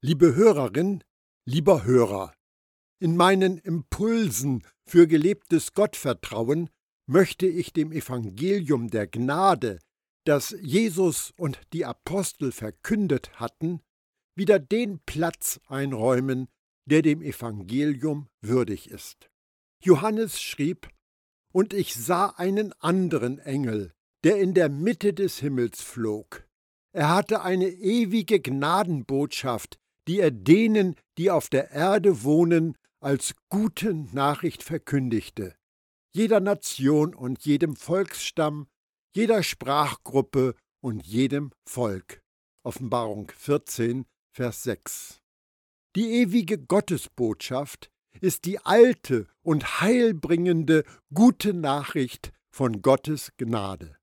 Liebe Hörerin, lieber Hörer, in meinen Impulsen für gelebtes Gottvertrauen möchte ich dem Evangelium der Gnade, das Jesus und die Apostel verkündet hatten, wieder den Platz einräumen, der dem Evangelium würdig ist. Johannes schrieb, Und ich sah einen anderen Engel, der in der Mitte des Himmels flog. Er hatte eine ewige Gnadenbotschaft, die er denen, die auf der Erde wohnen, als gute Nachricht verkündigte, jeder Nation und jedem Volksstamm, jeder Sprachgruppe und jedem Volk. Offenbarung 14, Vers 6. Die ewige Gottesbotschaft ist die alte und heilbringende gute Nachricht von Gottes Gnade.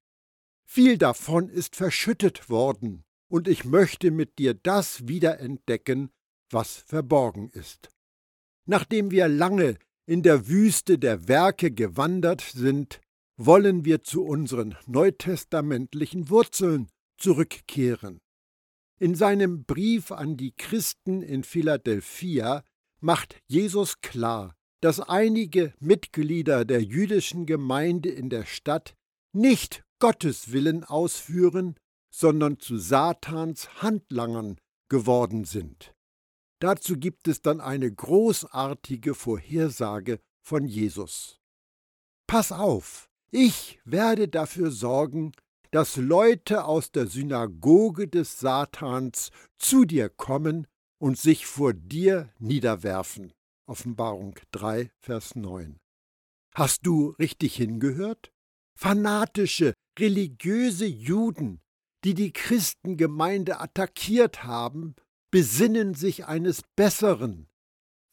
Viel davon ist verschüttet worden, und ich möchte mit dir das wiederentdecken, was verborgen ist. Nachdem wir lange in der Wüste der Werke gewandert sind, wollen wir zu unseren neutestamentlichen Wurzeln zurückkehren. In seinem Brief an die Christen in Philadelphia macht Jesus klar, dass einige Mitglieder der jüdischen Gemeinde in der Stadt nicht Gottes Willen ausführen, sondern zu Satans Handlangern geworden sind. Dazu gibt es dann eine großartige Vorhersage von Jesus. Pass auf, ich werde dafür sorgen, dass Leute aus der Synagoge des Satans zu dir kommen und sich vor dir niederwerfen. Offenbarung 3, Vers 9. Hast du richtig hingehört? Fanatische, religiöse Juden die die Christengemeinde attackiert haben, besinnen sich eines Besseren.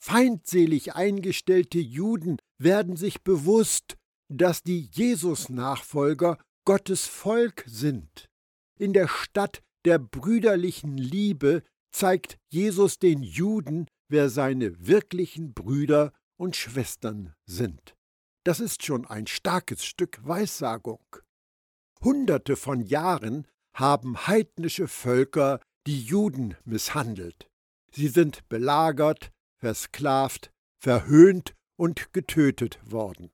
Feindselig eingestellte Juden werden sich bewusst, dass die Jesus-Nachfolger Gottes Volk sind. In der Stadt der brüderlichen Liebe zeigt Jesus den Juden, wer seine wirklichen Brüder und Schwestern sind. Das ist schon ein starkes Stück Weissagung. Hunderte von Jahren haben heidnische Völker die Juden misshandelt. Sie sind belagert, versklavt, verhöhnt und getötet worden.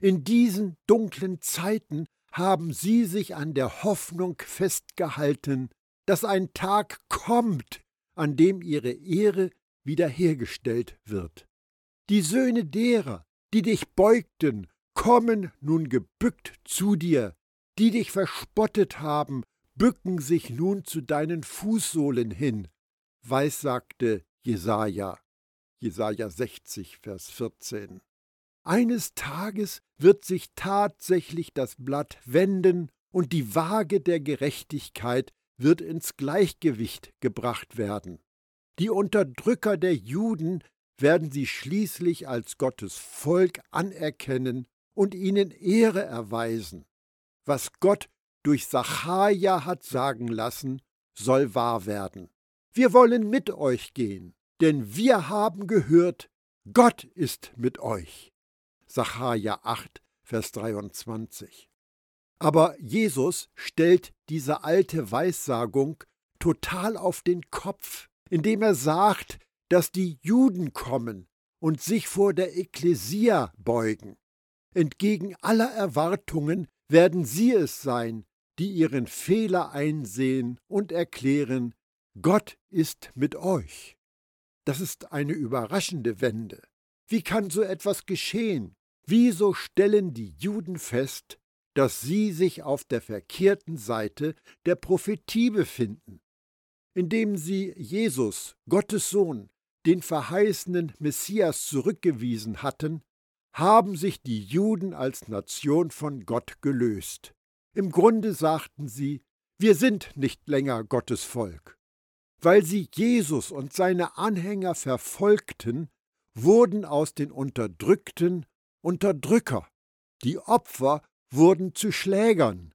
In diesen dunklen Zeiten haben sie sich an der Hoffnung festgehalten, dass ein Tag kommt, an dem ihre Ehre wiederhergestellt wird. Die Söhne derer, die dich beugten, kommen nun gebückt zu dir, die dich verspottet haben bücken sich nun zu deinen Fußsohlen hin, weissagte Jesaja. Jesaja 60, Vers 14. Eines Tages wird sich tatsächlich das Blatt wenden und die Waage der Gerechtigkeit wird ins Gleichgewicht gebracht werden. Die Unterdrücker der Juden werden sie schließlich als Gottes Volk anerkennen und ihnen Ehre erweisen. Was Gott durch Sacharja hat sagen lassen, soll wahr werden. Wir wollen mit euch gehen, denn wir haben gehört, Gott ist mit euch. Sacharja 8, Vers 23. Aber Jesus stellt diese alte Weissagung total auf den Kopf, indem er sagt, dass die Juden kommen und sich vor der Ekklesia beugen. Entgegen aller Erwartungen werden sie es sein, die ihren Fehler einsehen und erklären, Gott ist mit euch. Das ist eine überraschende Wende. Wie kann so etwas geschehen? Wieso stellen die Juden fest, dass sie sich auf der verkehrten Seite der Prophetie befinden? Indem sie Jesus, Gottes Sohn, den verheißenen Messias zurückgewiesen hatten, haben sich die Juden als Nation von Gott gelöst. Im Grunde sagten sie, wir sind nicht länger Gottes Volk. Weil sie Jesus und seine Anhänger verfolgten, wurden aus den Unterdrückten Unterdrücker. Die Opfer wurden zu Schlägern.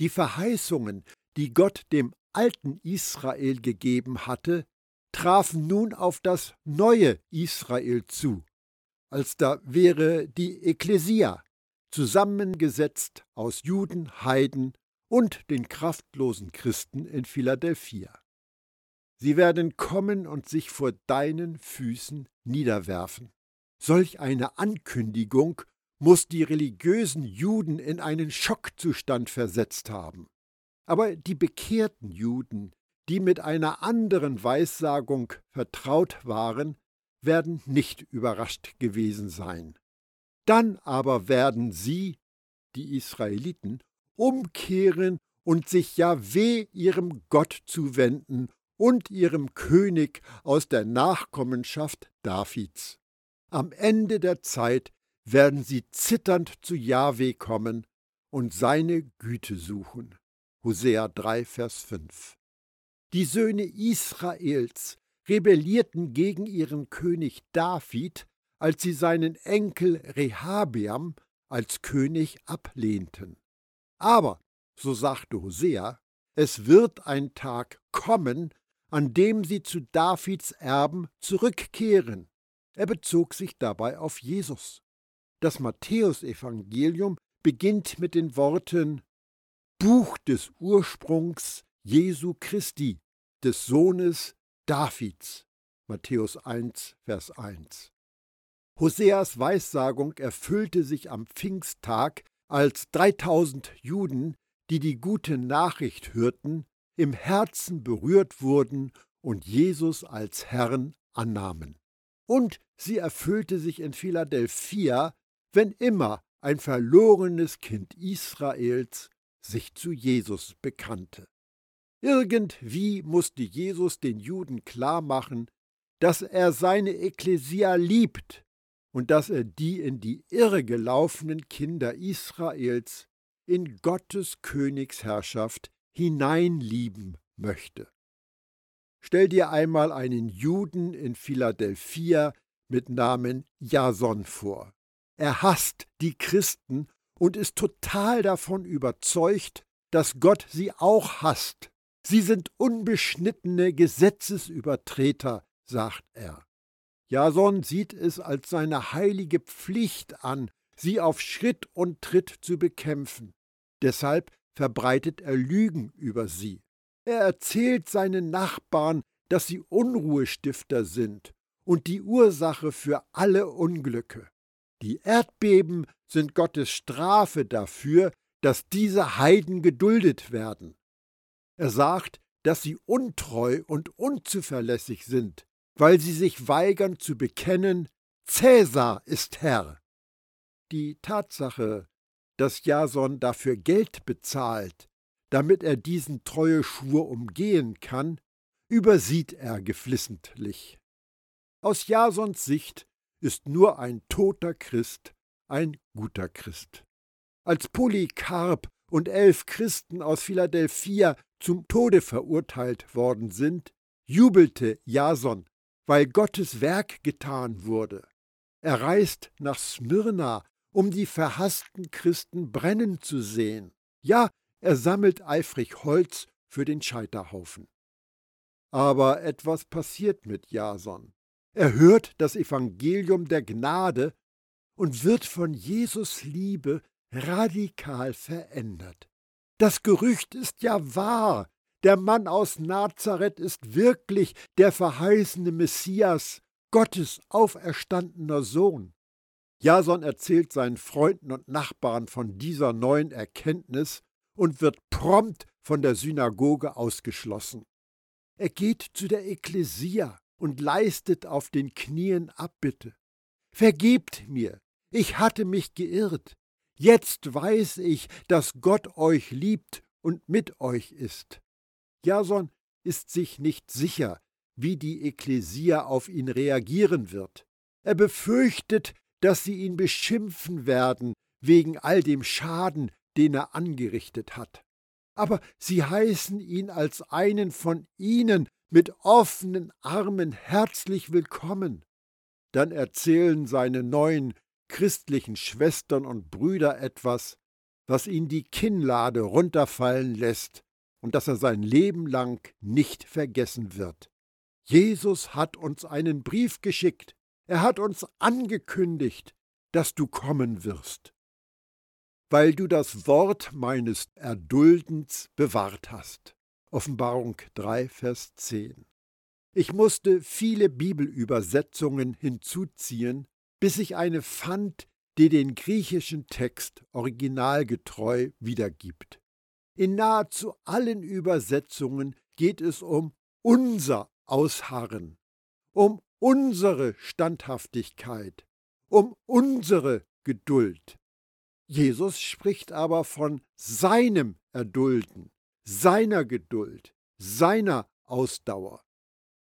Die Verheißungen, die Gott dem alten Israel gegeben hatte, trafen nun auf das neue Israel zu. Als da wäre die Ekklesia, zusammengesetzt aus Juden, Heiden und den kraftlosen Christen in Philadelphia. Sie werden kommen und sich vor deinen Füßen niederwerfen. Solch eine Ankündigung muss die religiösen Juden in einen Schockzustand versetzt haben. Aber die bekehrten Juden, die mit einer anderen Weissagung vertraut waren, werden nicht überrascht gewesen sein. Dann aber werden sie, die Israeliten, umkehren und sich Jahweh ihrem Gott zuwenden und ihrem König aus der Nachkommenschaft Davids. Am Ende der Zeit werden sie zitternd zu Jahwe kommen und seine Güte suchen. Hosea 3, Vers 5. Die Söhne Israels rebellierten gegen ihren König David, als sie seinen Enkel Rehabeam als König ablehnten. Aber, so sagte Hosea, es wird ein Tag kommen, an dem sie zu Davids Erben zurückkehren. Er bezog sich dabei auf Jesus. Das Matthäusevangelium beginnt mit den Worten Buch des Ursprungs Jesu Christi, des Sohnes Davids. Matthäus 1, Vers 1. Hoseas Weissagung erfüllte sich am Pfingsttag, als 3000 Juden, die die gute Nachricht hörten, im Herzen berührt wurden und Jesus als Herrn annahmen. Und sie erfüllte sich in Philadelphia, wenn immer ein verlorenes Kind Israels sich zu Jesus bekannte. Irgendwie musste Jesus den Juden klarmachen, dass er seine Ekklesia liebt und dass er die in die Irre gelaufenen Kinder Israels in Gottes Königsherrschaft hineinlieben möchte. Stell dir einmal einen Juden in Philadelphia mit Namen Jason vor. Er hasst die Christen und ist total davon überzeugt, dass Gott sie auch hasst. Sie sind unbeschnittene Gesetzesübertreter, sagt er. Jason sieht es als seine heilige Pflicht an, sie auf Schritt und Tritt zu bekämpfen. Deshalb verbreitet er Lügen über sie. Er erzählt seinen Nachbarn, dass sie Unruhestifter sind und die Ursache für alle Unglücke. Die Erdbeben sind Gottes Strafe dafür, dass diese Heiden geduldet werden. Er sagt, dass sie untreu und unzuverlässig sind, weil sie sich weigern zu bekennen, Cäsar ist Herr. Die Tatsache, dass Jason dafür Geld bezahlt, damit er diesen Treueschwur umgehen kann, übersieht er geflissentlich. Aus Jasons Sicht ist nur ein toter Christ ein guter Christ. Als Polycarp und elf Christen aus Philadelphia zum Tode verurteilt worden sind, jubelte Jason, weil Gottes Werk getan wurde. Er reist nach Smyrna, um die verhassten Christen brennen zu sehen. Ja, er sammelt eifrig Holz für den Scheiterhaufen. Aber etwas passiert mit Jason. Er hört das Evangelium der Gnade und wird von Jesus Liebe radikal verändert. Das Gerücht ist ja wahr. Der Mann aus Nazareth ist wirklich der verheißene Messias, Gottes auferstandener Sohn. Jason erzählt seinen Freunden und Nachbarn von dieser neuen Erkenntnis und wird prompt von der Synagoge ausgeschlossen. Er geht zu der Ekklesia und leistet auf den Knien Abbitte. Vergebt mir, ich hatte mich geirrt. Jetzt weiß ich, dass Gott euch liebt und mit euch ist. Jason ist sich nicht sicher, wie die Ekklesia auf ihn reagieren wird. Er befürchtet, dass sie ihn beschimpfen werden wegen all dem Schaden, den er angerichtet hat. Aber sie heißen ihn als einen von ihnen mit offenen Armen herzlich willkommen. Dann erzählen seine neuen christlichen Schwestern und Brüder etwas, was ihn die Kinnlade runterfallen lässt und das er sein Leben lang nicht vergessen wird. Jesus hat uns einen Brief geschickt, er hat uns angekündigt, dass du kommen wirst, weil du das Wort meines Erduldens bewahrt hast. Offenbarung 3, Vers 10. Ich musste viele Bibelübersetzungen hinzuziehen, bis ich eine fand, die den griechischen Text originalgetreu wiedergibt. In nahezu allen Übersetzungen geht es um unser Ausharren, um unsere Standhaftigkeit, um unsere Geduld. Jesus spricht aber von seinem Erdulden, seiner Geduld, seiner Ausdauer.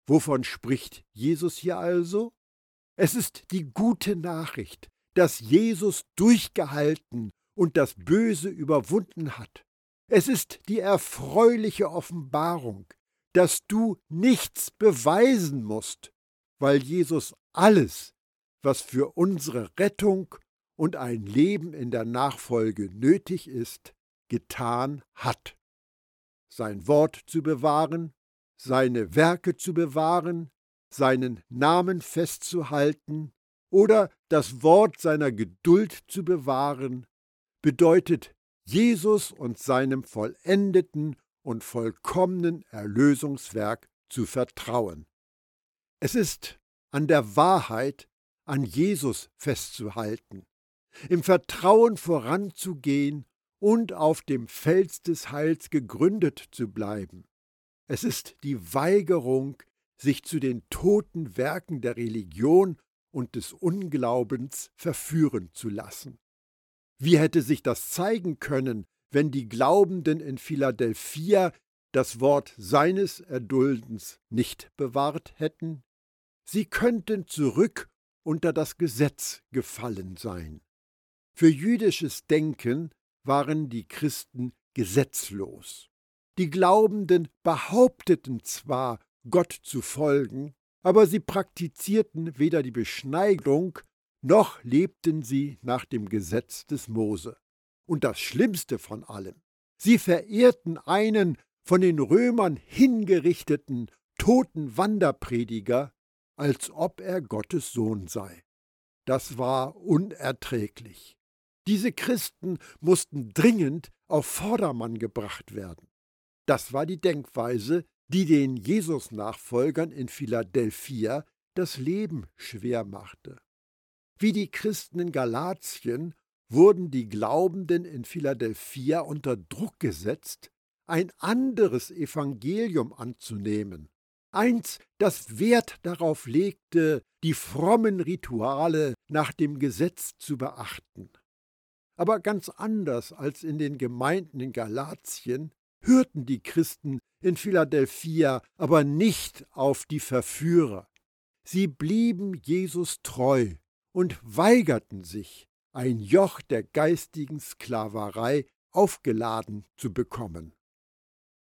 Wovon spricht Jesus hier also? Es ist die gute Nachricht, dass Jesus durchgehalten und das Böse überwunden hat. Es ist die erfreuliche Offenbarung, dass du nichts beweisen musst, weil Jesus alles, was für unsere Rettung und ein Leben in der Nachfolge nötig ist, getan hat. Sein Wort zu bewahren, seine Werke zu bewahren, seinen Namen festzuhalten oder das Wort seiner Geduld zu bewahren, bedeutet Jesus und seinem vollendeten und vollkommenen Erlösungswerk zu vertrauen. Es ist an der Wahrheit, an Jesus festzuhalten, im Vertrauen voranzugehen und auf dem Fels des Heils gegründet zu bleiben. Es ist die Weigerung, sich zu den toten Werken der Religion und des Unglaubens verführen zu lassen. Wie hätte sich das zeigen können, wenn die Glaubenden in Philadelphia das Wort seines Erduldens nicht bewahrt hätten? Sie könnten zurück unter das Gesetz gefallen sein. Für jüdisches Denken waren die Christen gesetzlos. Die Glaubenden behaupteten zwar, Gott zu folgen, aber sie praktizierten weder die Beschneidung noch lebten sie nach dem Gesetz des Mose. Und das Schlimmste von allem, sie verehrten einen von den Römern hingerichteten toten Wanderprediger, als ob er Gottes Sohn sei. Das war unerträglich. Diese Christen mussten dringend auf Vordermann gebracht werden. Das war die Denkweise, die den Jesus-Nachfolgern in Philadelphia das Leben schwer machte. Wie die Christen in Galatien wurden die Glaubenden in Philadelphia unter Druck gesetzt, ein anderes Evangelium anzunehmen, eins, das Wert darauf legte, die frommen Rituale nach dem Gesetz zu beachten. Aber ganz anders als in den Gemeinden in Galatien hörten die Christen in Philadelphia aber nicht auf die Verführer. Sie blieben Jesus treu und weigerten sich, ein Joch der geistigen Sklaverei aufgeladen zu bekommen.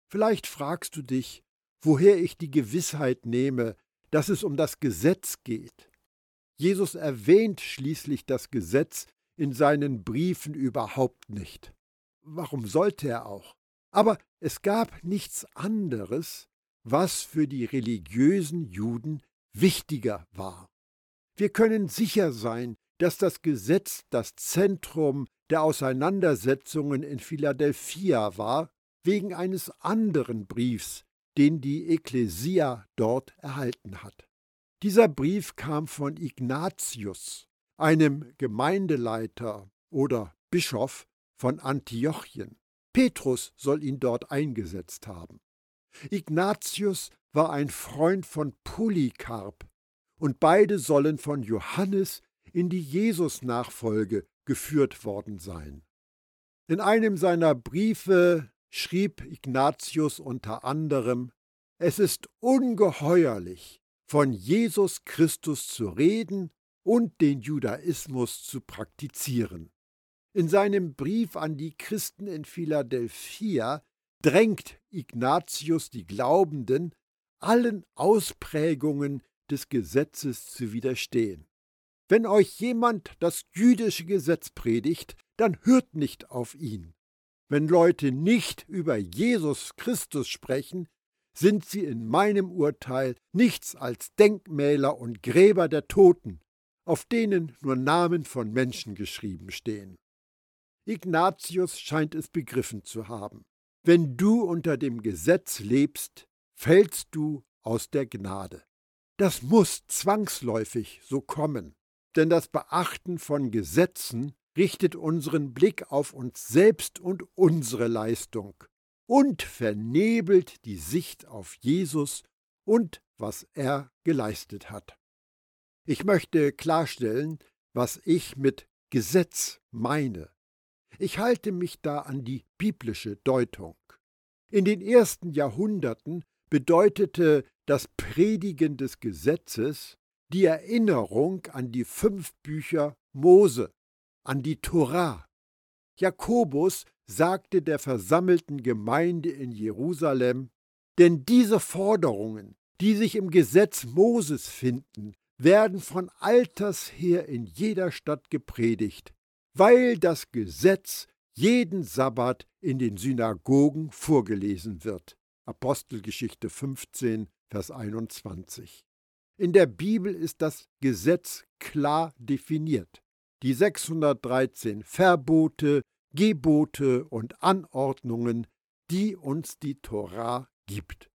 Vielleicht fragst du dich, woher ich die Gewissheit nehme, dass es um das Gesetz geht. Jesus erwähnt schließlich das Gesetz in seinen Briefen überhaupt nicht. Warum sollte er auch? Aber es gab nichts anderes, was für die religiösen Juden wichtiger war. Wir können sicher sein, dass das Gesetz das Zentrum der Auseinandersetzungen in Philadelphia war, wegen eines anderen Briefs, den die Ekklesia dort erhalten hat. Dieser Brief kam von Ignatius, einem Gemeindeleiter oder Bischof von Antiochien. Petrus soll ihn dort eingesetzt haben. Ignatius war ein Freund von Polycarp, und beide sollen von Johannes in die Jesus-Nachfolge geführt worden sein. In einem seiner Briefe schrieb Ignatius unter anderem, es ist ungeheuerlich, von Jesus Christus zu reden und den Judaismus zu praktizieren. In seinem Brief an die Christen in Philadelphia drängt Ignatius die Glaubenden, allen Ausprägungen des Gesetzes zu widerstehen. Wenn euch jemand das jüdische Gesetz predigt, dann hört nicht auf ihn. Wenn Leute nicht über Jesus Christus sprechen, sind sie in meinem Urteil nichts als Denkmäler und Gräber der Toten, auf denen nur Namen von Menschen geschrieben stehen. Ignatius scheint es begriffen zu haben. Wenn du unter dem Gesetz lebst, fällst du aus der Gnade. Das muss zwangsläufig so kommen, denn das Beachten von Gesetzen richtet unseren Blick auf uns selbst und unsere Leistung und vernebelt die Sicht auf Jesus und was er geleistet hat. Ich möchte klarstellen, was ich mit Gesetz meine. Ich halte mich da an die biblische Deutung. In den ersten Jahrhunderten bedeutete das Predigen des Gesetzes die Erinnerung an die fünf Bücher Mose, an die Torah. Jakobus sagte der versammelten Gemeinde in Jerusalem, denn diese Forderungen, die sich im Gesetz Moses finden, werden von alters her in jeder Stadt gepredigt, weil das Gesetz jeden Sabbat in den Synagogen vorgelesen wird. Apostelgeschichte 15, Vers 21. In der Bibel ist das Gesetz klar definiert. Die 613 Verbote, Gebote und Anordnungen, die uns die Torah gibt.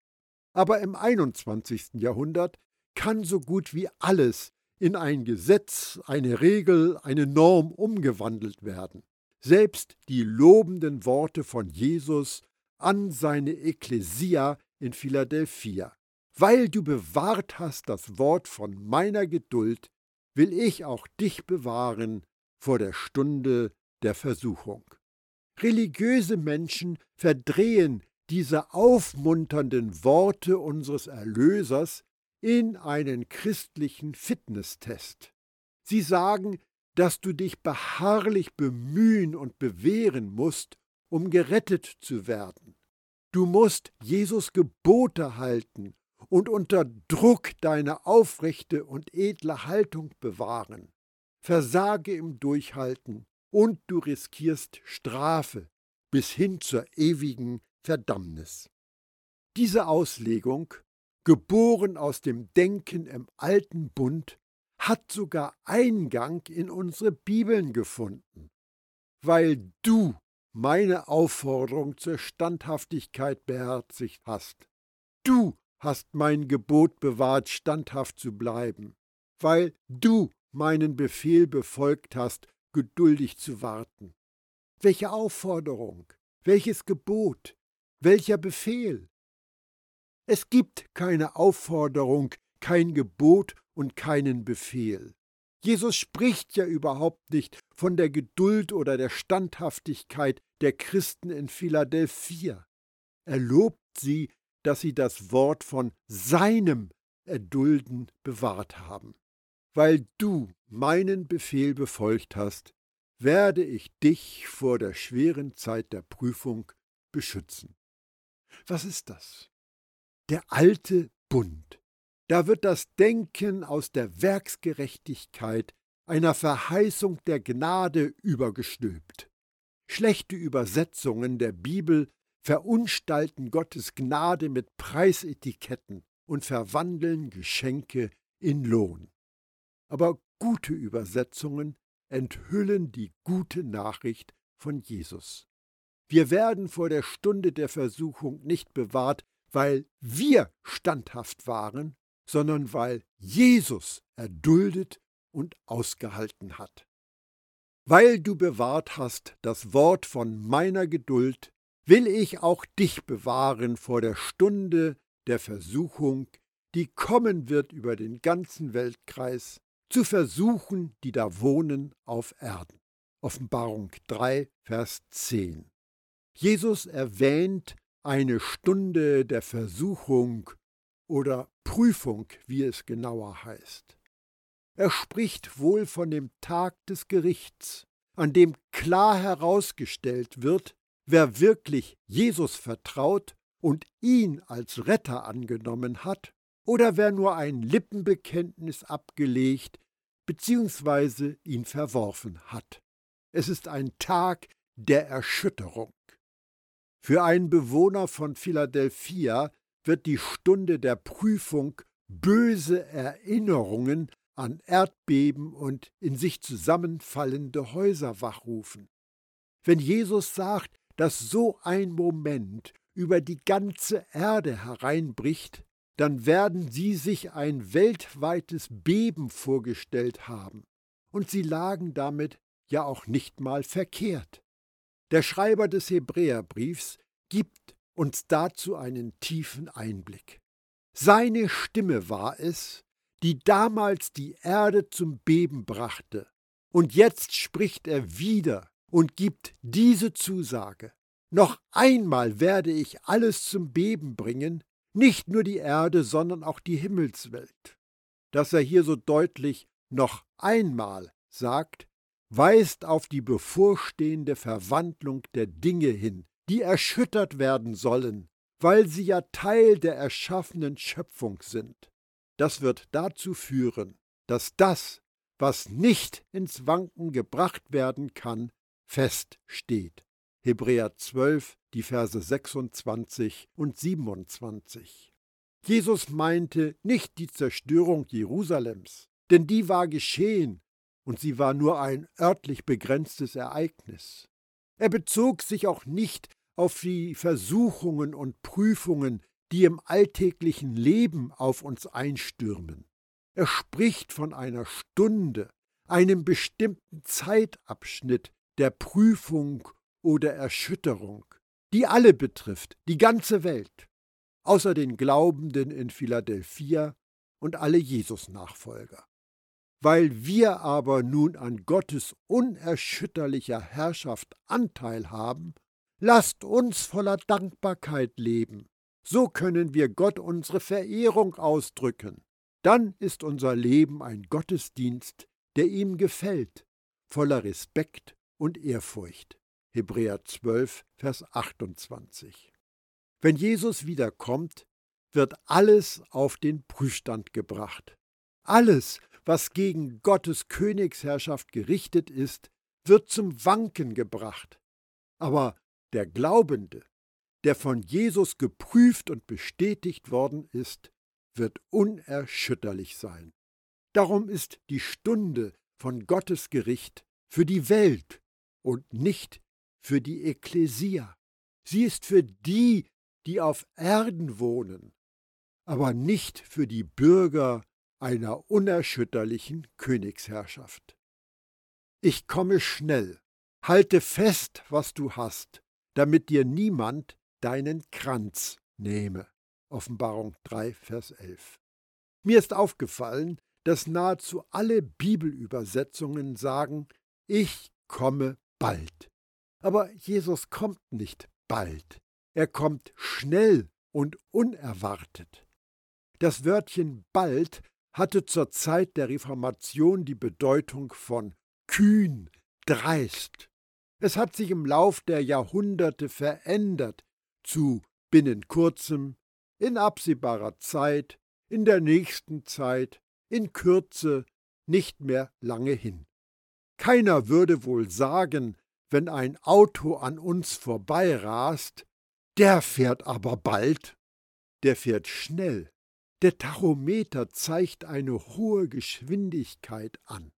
Aber im 21. Jahrhundert kann so gut wie alles in ein Gesetz, eine Regel, eine Norm umgewandelt werden. Selbst die lobenden Worte von Jesus an seine Ekklesia in Philadelphia. Weil du bewahrt hast das Wort von meiner Geduld, will ich auch dich bewahren vor der Stunde der Versuchung. Religiöse Menschen verdrehen diese aufmunternden Worte unseres Erlösers in einen christlichen Fitnesstest. Sie sagen, dass du dich beharrlich bemühen und bewähren musst, um gerettet zu werden. Du musst Jesus Gebote halten und unter Druck deine aufrechte und edle Haltung bewahren. Versage im Durchhalten und du riskierst Strafe bis hin zur ewigen Verdammnis. Diese Auslegung, geboren aus dem Denken im alten Bund, hat sogar Eingang in unsere Bibeln gefunden. Weil du meine Aufforderung zur Standhaftigkeit beherzigt hast. Du hast mein Gebot bewahrt, standhaft zu bleiben, weil du meinen Befehl befolgt hast, geduldig zu warten. Welche Aufforderung, welches Gebot, welcher Befehl? Es gibt keine Aufforderung, kein Gebot und keinen Befehl. Jesus spricht ja überhaupt nicht von der Geduld oder der Standhaftigkeit der Christen in Philadelphia. Er lobt sie, dass sie das Wort von seinem Erdulden bewahrt haben. Weil du meinen Befehl befolgt hast, werde ich dich vor der schweren Zeit der Prüfung beschützen. Was ist das? Der alte Bund. Da wird das Denken aus der Werksgerechtigkeit einer Verheißung der Gnade übergestülpt. Schlechte Übersetzungen der Bibel verunstalten Gottes Gnade mit Preisetiketten und verwandeln Geschenke in Lohn. Aber gute Übersetzungen enthüllen die gute Nachricht von Jesus. Wir werden vor der Stunde der Versuchung nicht bewahrt, weil wir standhaft waren, sondern weil Jesus erduldet und ausgehalten hat. Weil du bewahrt hast das Wort von meiner Geduld, will ich auch dich bewahren vor der Stunde der Versuchung, die kommen wird über den ganzen Weltkreis, zu versuchen, die da wohnen auf Erden. Offenbarung 3, Vers 10. Jesus erwähnt eine Stunde der Versuchung oder Prüfung, wie es genauer heißt. Er spricht wohl von dem Tag des Gerichts, an dem klar herausgestellt wird, wer wirklich Jesus vertraut und ihn als Retter angenommen hat, oder wer nur ein Lippenbekenntnis abgelegt bzw. ihn verworfen hat. Es ist ein Tag der Erschütterung. Für einen Bewohner von Philadelphia wird die Stunde der Prüfung böse Erinnerungen an Erdbeben und in sich zusammenfallende Häuser wachrufen. Wenn Jesus sagt, dass so ein Moment über die ganze Erde hereinbricht, dann werden sie sich ein weltweites Beben vorgestellt haben. Und sie lagen damit ja auch nicht mal verkehrt. Der Schreiber des Hebräerbriefs gibt uns dazu einen tiefen Einblick. Seine Stimme war es, die damals die Erde zum Beben brachte, und jetzt spricht er wieder und gibt diese Zusage. Noch einmal werde ich alles zum Beben bringen, nicht nur die Erde, sondern auch die Himmelswelt. Dass er hier so deutlich noch einmal sagt, weist auf die bevorstehende Verwandlung der Dinge hin, die erschüttert werden sollen, weil sie ja Teil der erschaffenen Schöpfung sind. Das wird dazu führen, dass das, was nicht ins Wanken gebracht werden kann, feststeht. Hebräer 12, die Verse 26 und 27. Jesus meinte nicht die Zerstörung Jerusalems, denn die war geschehen und sie war nur ein örtlich begrenztes Ereignis. Er bezog sich auch nicht auf die Versuchungen und Prüfungen, die im alltäglichen Leben auf uns einstürmen. Er spricht von einer Stunde, einem bestimmten Zeitabschnitt der Prüfung oder Erschütterung, die alle betrifft, die ganze Welt, außer den Glaubenden in Philadelphia und alle Jesus-Nachfolger. Weil wir aber nun an Gottes unerschütterlicher Herrschaft Anteil haben, lasst uns voller Dankbarkeit leben. So können wir Gott unsere Verehrung ausdrücken. Dann ist unser Leben ein Gottesdienst, der ihm gefällt, voller Respekt und Ehrfurcht. Hebräer 12, Vers 28. Wenn Jesus wiederkommt, wird alles auf den Prüfstand gebracht. Alles, was gegen Gottes Königsherrschaft gerichtet ist, wird zum Wanken gebracht. Aber der Glaubende, der von Jesus geprüft und bestätigt worden ist, wird unerschütterlich sein. Darum ist die Stunde von Gottes Gericht für die Welt und nicht für die Ekklesia. Sie ist für die, die auf Erden wohnen, aber nicht für die Bürger einer unerschütterlichen Königsherrschaft. Ich komme schnell, halte fest, was du hast, damit dir niemand deinen Kranz nehme. Offenbarung 3, Vers 11. Mir ist aufgefallen, dass nahezu alle Bibelübersetzungen sagen, ich komme bald. Aber Jesus kommt nicht bald, er kommt schnell und unerwartet. Das Wörtchen bald hatte zur Zeit der Reformation die Bedeutung von kühn, dreist. Es hat sich im Lauf der Jahrhunderte verändert zu binnen kurzem, in absehbarer Zeit, in der nächsten Zeit, in Kürze, nicht mehr lange hin. Keiner würde wohl sagen, wenn ein Auto an uns vorbeirast, der fährt aber bald, der fährt schnell. Der Tachometer zeigt eine hohe Geschwindigkeit an.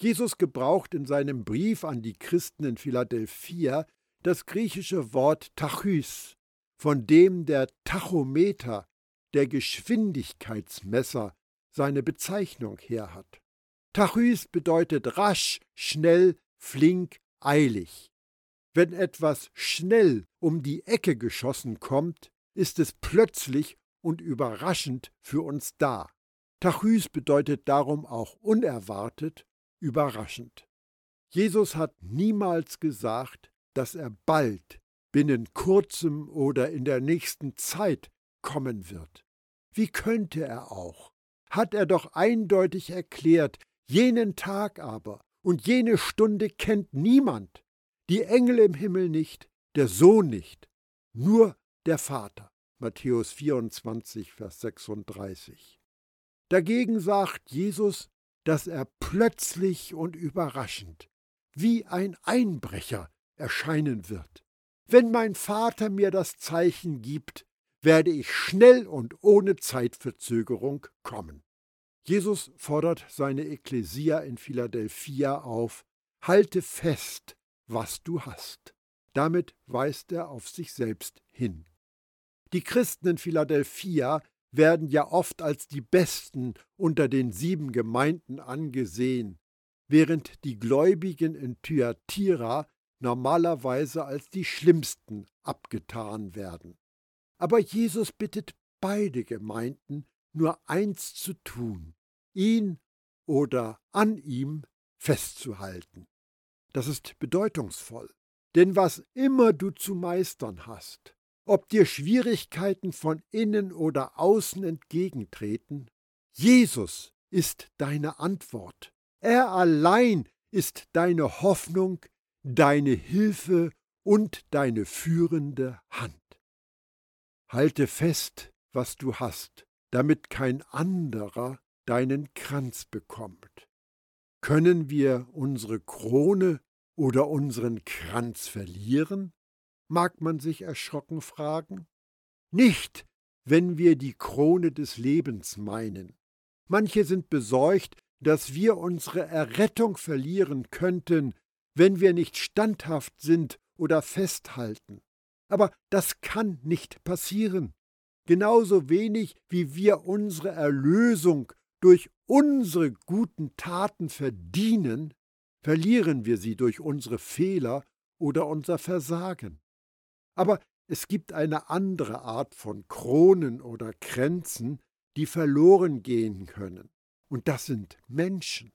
Jesus gebraucht in seinem Brief an die Christen in Philadelphia das griechische Wort Tachys, von dem der Tachometer, der Geschwindigkeitsmesser, seine Bezeichnung her hat. Tachys bedeutet rasch, schnell, flink, eilig. Wenn etwas schnell um die Ecke geschossen kommt, ist es plötzlich und überraschend für uns da. Tachys bedeutet darum auch unerwartet, überraschend. Jesus hat niemals gesagt, dass er bald, binnen kurzem oder in der nächsten Zeit kommen wird. Wie könnte er auch? Hat er doch eindeutig erklärt, jenen Tag aber und jene Stunde kennt niemand, die Engel im Himmel nicht, der Sohn nicht, nur der Vater. Matthäus 24, Vers 36. Dagegen sagt Jesus, dass er plötzlich und überraschend, wie ein Einbrecher, erscheinen wird. Wenn mein Vater mir das Zeichen gibt, werde ich schnell und ohne Zeitverzögerung kommen. Jesus fordert seine Ekklesia in Philadelphia auf, halte fest, was du hast. Damit weist er auf sich selbst hin. Die Christen in Philadelphia werden ja oft als die besten unter den sieben Gemeinden angesehen, während die Gläubigen in Thyatira normalerweise als die schlimmsten abgetan werden. Aber Jesus bittet beide Gemeinden nur eins zu tun, ihn oder an ihm festzuhalten. Das ist bedeutungsvoll, denn was immer du zu meistern hast, ob dir Schwierigkeiten von innen oder außen entgegentreten, Jesus ist deine Antwort. Er allein ist deine Hoffnung, deine Hilfe und deine führende Hand. Halte fest, was du hast, damit kein anderer deinen Kranz bekommt. Können wir unsere Krone oder unseren Kranz verlieren? mag man sich erschrocken fragen. Nicht, wenn wir die Krone des Lebens meinen. Manche sind besorgt, dass wir unsere Errettung verlieren könnten, wenn wir nicht standhaft sind oder festhalten. Aber das kann nicht passieren. Genauso wenig wie wir unsere Erlösung durch unsere guten Taten verdienen, verlieren wir sie durch unsere Fehler oder unser Versagen. Aber es gibt eine andere Art von Kronen oder Kränzen, die verloren gehen können. Und das sind Menschen.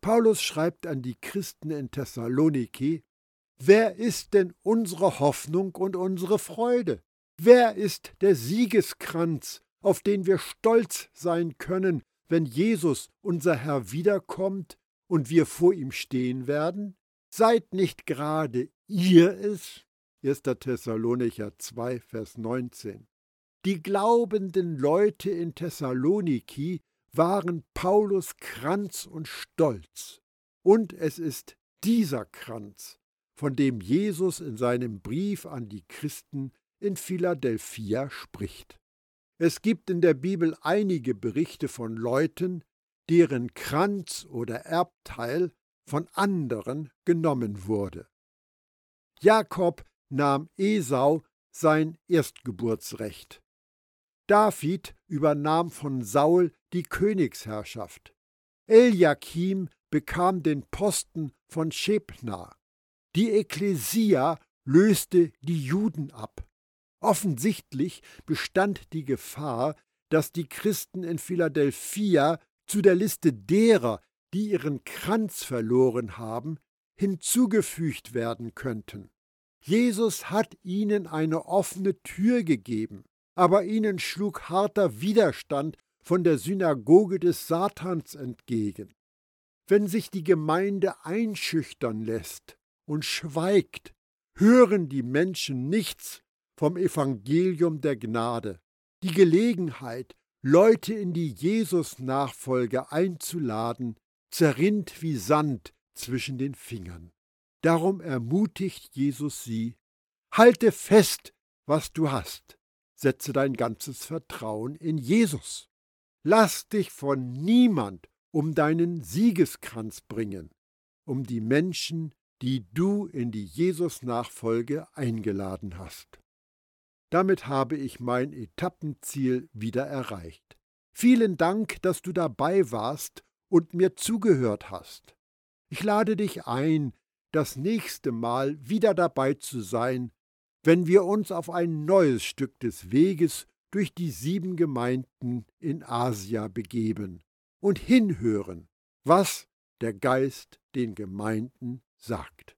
Paulus schreibt an die Christen in Thessaloniki, Wer ist denn unsere Hoffnung und unsere Freude? Wer ist der Siegeskranz, auf den wir stolz sein können, wenn Jesus, unser Herr, wiederkommt und wir vor ihm stehen werden? Seid nicht gerade ihr es? 1. Thessalonicher 2, Vers 19. Die glaubenden Leute in Thessaloniki waren Paulus Kranz und Stolz. Und es ist dieser Kranz, von dem Jesus in seinem Brief an die Christen in Philadelphia spricht. Es gibt in der Bibel einige Berichte von Leuten, deren Kranz oder Erbteil von anderen genommen wurde. Jakob nahm Esau sein Erstgeburtsrecht. David übernahm von Saul die Königsherrschaft. Eliakim bekam den Posten von Schebna. Die Ekklesia löste die Juden ab. Offensichtlich bestand die Gefahr, dass die Christen in Philadelphia zu der Liste derer, die ihren Kranz verloren haben, hinzugefügt werden könnten. Jesus hat ihnen eine offene Tür gegeben, aber ihnen schlug harter Widerstand von der Synagoge des Satans entgegen. Wenn sich die Gemeinde einschüchtern lässt und schweigt, hören die Menschen nichts vom Evangelium der Gnade. Die Gelegenheit, Leute in die Jesus-Nachfolge einzuladen, zerrinnt wie Sand zwischen den Fingern. Darum ermutigt Jesus sie, halte fest, was du hast, setze dein ganzes Vertrauen in Jesus. Lass dich von niemand um deinen Siegeskranz bringen, um die Menschen, die du in die Jesus-Nachfolge eingeladen hast. Damit habe ich mein Etappenziel wieder erreicht. Vielen Dank, dass du dabei warst und mir zugehört hast. Ich lade dich ein, das nächste Mal wieder dabei zu sein, wenn wir uns auf ein neues Stück des Weges durch die sieben Gemeinden in Asia begeben und hinhören, was der Geist den Gemeinden sagt.